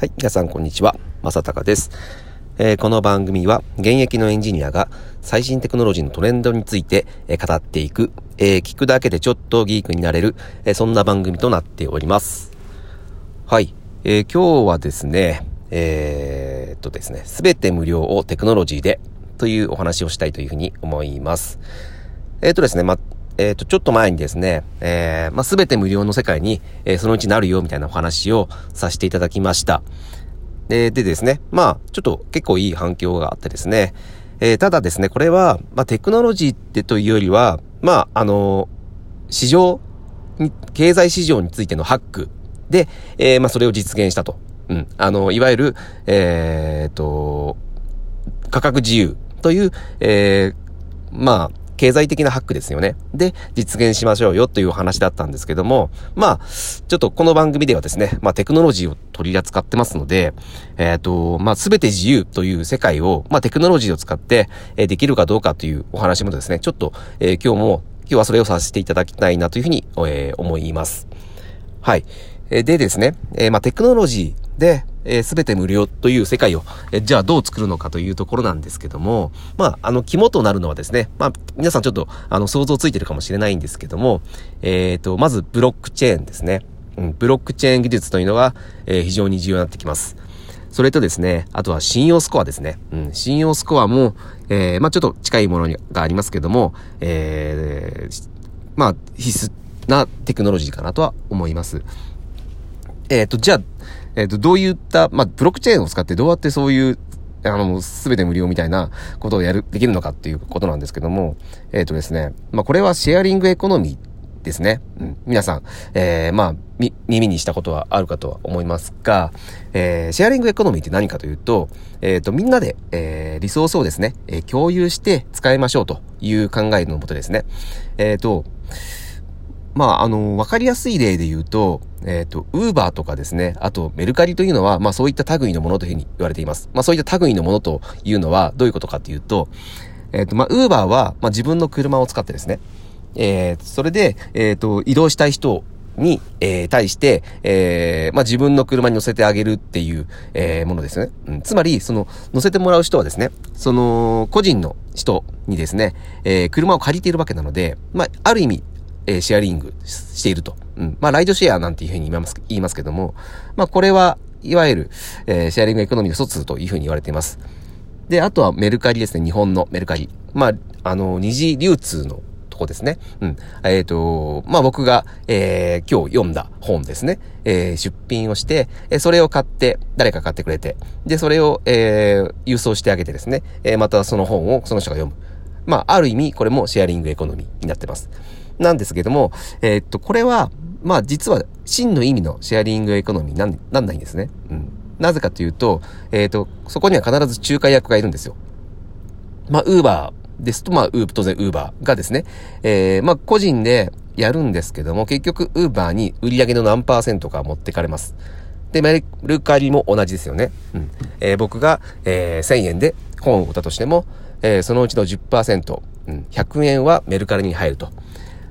はい、皆さんこんにちは。まさたかです、えー、この番組は現役のエンジニアが最新テクノロジーのトレンドについて、えー、語っていく、えー、聞くだけでちょっとギークになれる、えそんな番組となっております。はい、え今日はですね、えっとですね、すべて無料をテクノロジーでというお話をしたいというふうに思います。えっとですね、まえっ、ー、と、ちょっと前にですね、えー、まあ、すべて無料の世界に、えー、そのうちなるよ、みたいなお話をさせていただきました。ででですね、まあ、ちょっと結構いい反響があってですね、えー、ただですね、これは、まあ、テクノロジーってというよりは、まあ、あの市場に、経済市場についてのハックで、えー、まあ、それを実現したと。うん。あの、いわゆる、えー、と、価格自由という、えー、まあ、経済的なハックですよね。で、実現しましょうよという話だったんですけども、まあ、ちょっとこの番組ではですね、まあテクノロジーを取り扱ってますので、えっ、ー、と、まあすべて自由という世界を、まあテクノロジーを使って、え、できるかどうかというお話もですね、ちょっと、えー、今日も、今日はそれをさせていただきたいなというふうに、えー、思います。はい。でですね、え、まあテクノロジーで、えー、全て無料という世界を、え、じゃあどう作るのかというところなんですけども、まあ、あの、肝となるのはですね、まあ、皆さんちょっと、あの、想像ついてるかもしれないんですけども、えっ、ー、と、まず、ブロックチェーンですね。うん、ブロックチェーン技術というのが、え、非常に重要になってきます。それとですね、あとは信用スコアですね。うん、信用スコアも、え、まあちょっと近いものにがありますけども、え、まあ必須なテクノロジーかなとは思います。えっ、ー、と、じゃあ、えっ、ー、と、どういった、まあ、ブロックチェーンを使ってどうやってそういう、あの、すべて無料みたいなことをやる、できるのかっていうことなんですけども、えっ、ー、とですね、まあ、これはシェアリングエコノミーですね。うん。皆さん、えー、まあ、み、耳にしたことはあるかとは思いますが、えー、シェアリングエコノミーって何かというと、えっ、ー、と、みんなで、えー、リソースをですね、えー、共有して使いましょうという考えのもとですね。えっ、ー、と、まあ、あの、わかりやすい例で言うと、えっ、ー、と、ウーバーとかですね、あとメルカリというのは、まあそういった類のものというふうに言われています。まあそういった類のものというのはどういうことかというと、えっ、ー、と、まあ、ウーバーは、まあ自分の車を使ってですね、えー、それで、えっ、ー、と、移動したい人に、えー、対して、えー、まあ、自分の車に乗せてあげるっていう、えー、ものですね。うん、つまり、その、乗せてもらう人はですね、その、個人の人にですね、えー、車を借りているわけなので、まあ、ある意味、えー、シェアリングしていると。うん。まあ、ライドシェアなんていうふうに言います、言いますけども、まあ、これは、いわゆる、えー、シェアリングエコノミーの一つというふうに言われています。で、あとはメルカリですね。日本のメルカリ。まあ、あの、二次流通のとこですね。うん。えっ、ー、と、まあ、僕が、えー、今日読んだ本ですね。えー、出品をして、えそれを買って、誰か買ってくれて、で、それを、えー、郵送してあげてですね。えまたその本をその人が読む。まあ、ある意味、これもシェアリングエコノミーになってます。なんですけども、えー、っと、これは、まあ実は真の意味のシェアリングエコノミーなんなんないんですね。うん。なぜかというと、えっ、と、そこには必ず仲介役がいるんですよ。まあ、ウーバーですと、まあ、ウー、当然ウーバーがですね、えー、まあ、個人でやるんですけども、結局、ウーバーに売り上げの何パーセントか持ってかれます。で、メルカリも同じですよね。うん。えー、僕が、えー、1000円で本を売ったとしても、えー、そのうちの10%、うん、100円はメルカリに入ると。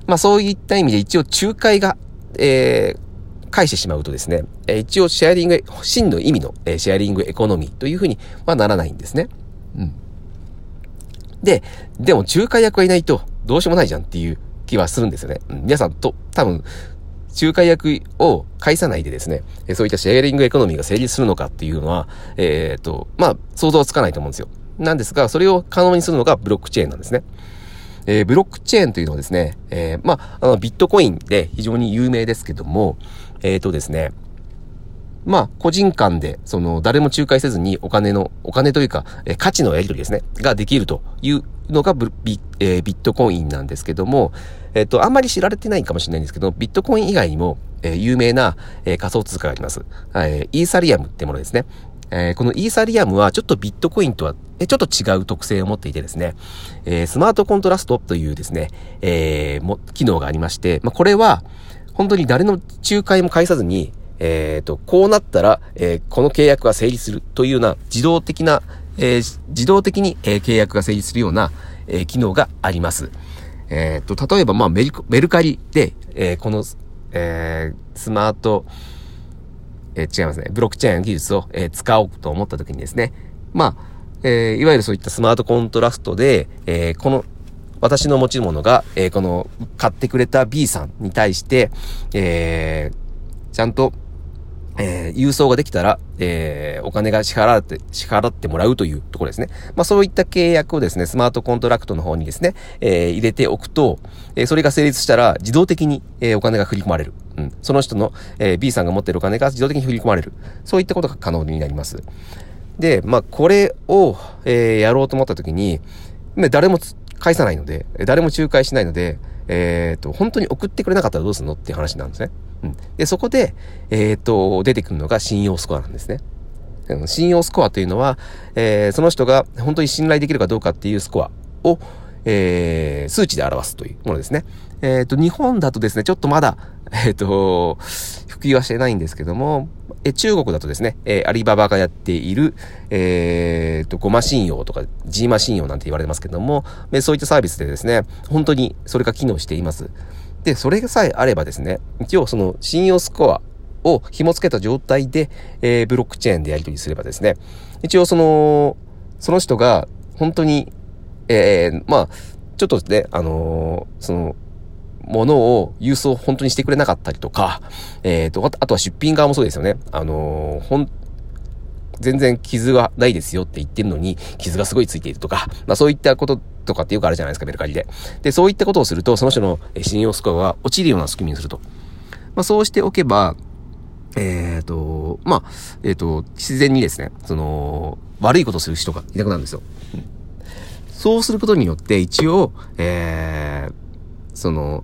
まあそういった意味で一応仲介が、えー、返してしまうとですね、え、一応シェアリング、真の意味の、え、シェアリングエコノミーというふうにはならないんですね。うん。で、でも仲介役がいないとどうしようもないじゃんっていう気はするんですよね。うん、皆さんと、多分、仲介役を介さないでですね、そういったシェアリングエコノミーが成立するのかっていうのは、えっ、ー、と、まあ、想像はつかないと思うんですよ。なんですが、それを可能にするのがブロックチェーンなんですね。えー、ブロックチェーンというのはですね、えー、まあ、あの、ビットコインで非常に有名ですけども、えっ、ー、とですね、まあ、個人間で、その、誰も仲介せずにお金の、お金というか、え、価値のやり取りですね、ができるというのがビ,、えー、ビットコインなんですけども、えっ、と、あんまり知られてないかもしれないんですけど、ビットコイン以外にも、え、有名な、え、仮想通貨があります。えー、イーサリアムってものですね。えー、このイーサリアムはちょっとビットコインとはちょっと違う特性を持っていてですね、えー、スマートコントラストというですね、えー、も、機能がありまして、まあ、これは、本当に誰の仲介も介さずに、えっ、と、こうなったら、え、この契約が成立するというような自動的な、え、自動的に、え、契約が成立するような、え、機能があります。えっ、と、例えば、まあメル、メルカリで、え、この、え、スマート、えー、違いますね。ブロックチェーン技術を、えー、使おうと思った時にですね、まあ、えー、いわゆるそういったスマートコントラストで、え、この、私の持ち物が、え、この、買ってくれた B さんに対して、え、ちゃんと、えー、郵送ができたら、えー、お金が支払って、支払ってもらうというところですね。まあそういった契約をですね、スマートコントラクトの方にですね、えー、入れておくと、え、それが成立したら自動的に、え、お金が振り込まれる。うん。その人の、え、B さんが持ってるお金が自動的に振り込まれる。そういったことが可能になります。で、まあこれを、え、やろうと思った時に、誰も返さないので、誰も仲介しないので、えっ、と、本当に送ってくれなかったらどうするのっていう話なんですね。うん。で、そこで、えっ、と、出てくるのが信用スコアなんですね。信用スコアというのは、えー、その人が本当に信頼できるかどうかっていうスコアを、えー、数値で表すというものですね。えっ、ー、と、日本だとですね、ちょっとまだ、えっ、ー、と、普及はしてないんですけども、え中国だとですね、えアリババがやっている、えっ、と、ゴマ信用とか、ジーマ信用なんて言われますけども、えそういったサービスでですね、本当にそれが機能しています。で、それさえあればですね、一応その信用スコアを紐付けた状態で、えー、ブロックチェーンでやり取りすればですね、一応その、その人が本当に、えー、まあ、ちょっとね、あのー、その、ものを郵送本当にしてくれなかったりとか、えっ、ー、と、あとは出品側もそうですよね。あの、ほん、全然傷がないですよって言ってるのに、傷がすごいついているとか、まあそういったこととかってよくあるじゃないですか、メルカリで。で、そういったことをすると、その人の信用スコアが落ちるような仕組みにすると。まあそうしておけば、えっ、ー、と、まあ、えっ、ー、と、自然にですね、その、悪いことする人がいなくなるんですよ。うん、そうすることによって、一応、えー、その、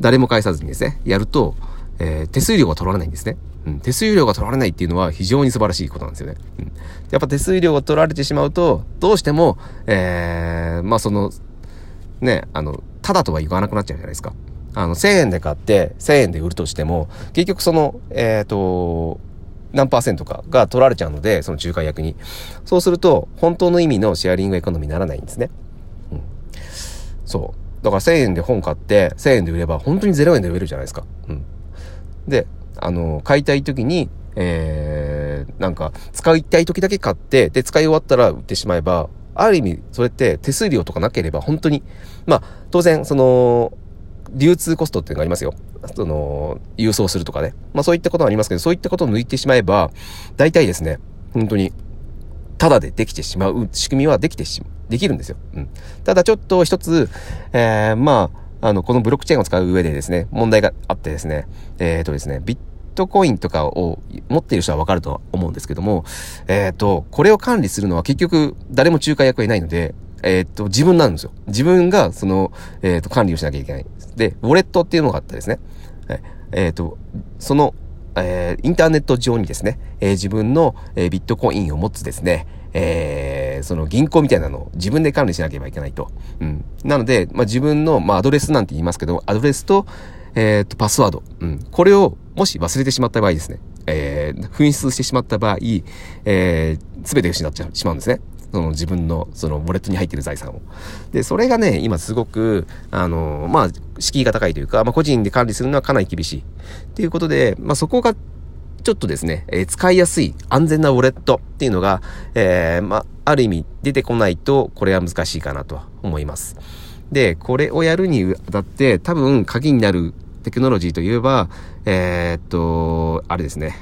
誰も返さずにですね、やると、えー、手数料が取られないんですね。うん、手数料が取られないっていうのは非常に素晴らしいことなんですよね。うん、やっぱ手数料が取られてしまうと、どうしても、えー、まあその、ね、あの、ただとは言わなくなっちゃうじゃないですか。あの、1000円で買って1000円で売るとしても、結局その、えっ、ー、と、何パーセントかが取られちゃうので、その仲介役に。そうすると、本当の意味のシェアリングエコノミーにならないんですね。うん。そう。だから1000円で本買って1000円で売れば本当に0円で売れるじゃないですか。うん。で、あの、買いたい時に、えー、なんか、使いたい時だけ買って、で、使い終わったら売ってしまえば、ある意味、それって手数料とかなければ本当に、まあ、当然、その、流通コストっていうのがありますよ。その、郵送するとかね。まあそういったことはありますけど、そういったことを抜いてしまえば、大体ですね、本当に、ただでできてしまう仕組みはできてし、できるんですよ。うん。ただちょっと一つ、えー、まあ、あの、このブロックチェーンを使う上でですね、問題があってですね、えっ、ー、とですね、ビットコインとかを持っている人はわかると思うんですけども、えっ、ー、と、これを管理するのは結局誰も仲介役はいないので、えっ、ー、と、自分なんですよ。自分が、その、えっ、と、管理をしなきゃいけない。で、ウォレットっていうのがあったですね。えっ、と、その、えー、インターネット上にですね、えー、自分の、えー、ビットコインを持つですね、えー、その銀行みたいなのを自分で管理しなければいけないと。うん。なので、まあ、自分の、まあ、アドレスなんて言いますけど、アドレスと、えっ、と、パスワード。うん。これを、もし忘れてしまった場合ですね、えー、紛失してしまった場合、えー、すべて失っちゃしまうんですね。その自分の、その、ウォレットに入ってる財産を。で、それがね、今すごく、あの、まあ、敷居が高いというか、まあ、個人で管理するのはかなり厳しい。っていうことで、まあ、そこが、ちょっとですね、えー、使いやすい安全なウォレットっていうのが、えー、まあ、ある意味出てこないと、これは難しいかなと思います。で、これをやるにあたって、多分鍵になるテクノロジーといえば、えー、っと、あれですね、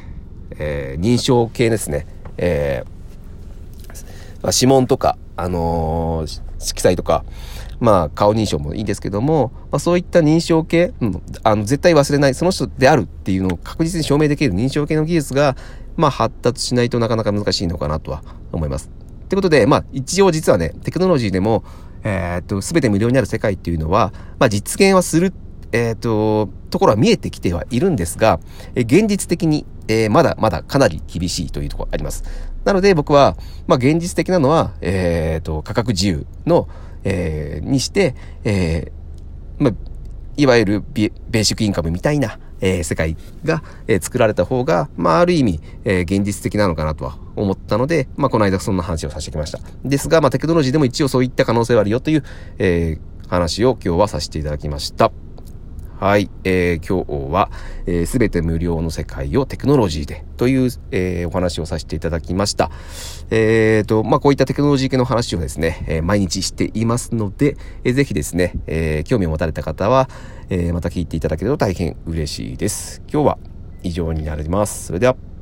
えー、認証系ですね。えー、指紋とか、あのー、色彩とか、まあ、顔認証もいいんですけども、まあ、そういった認証系、うん、あの、絶対忘れない、その人であるっていうのを確実に証明できる認証系の技術が、まあ、発達しないとなかなか難しいのかなとは思います。ってことで、まあ、一応実はね、テクノロジーでも、えー、っと、すべて無料になる世界っていうのは、まあ、実現はする、えー、っと、ところは見えてきてはいるんですが、え現実的に、えー、まだまだかなり厳しいというところあります。なので僕は、まあ、現実的なのは、えっと、価格自由の、え、にして、えー、まあ、いわゆるベーシックインカムみたいな、えー、世界が、えー、作られた方が、まあ、ある意味、えー、現実的なのかなとは思ったので、まあ、この間そんな話をさせてきました。ですが、まあ、テクノロジーでも一応そういった可能性はあるよという、えー、話を今日はさせていただきました。はい、えー、今日は、す、えー、べ、て無料の世界をテクノロジーでという、えー、お話をさせていただきました。えー、と、まあ、こういったテクノロジー系の話をですね、えー、毎日していますので、えー、ぜひですね、えー、興味を持たれた方は、えー、また聞いていただけると大変嬉しいです。今日は以上になります。それでは。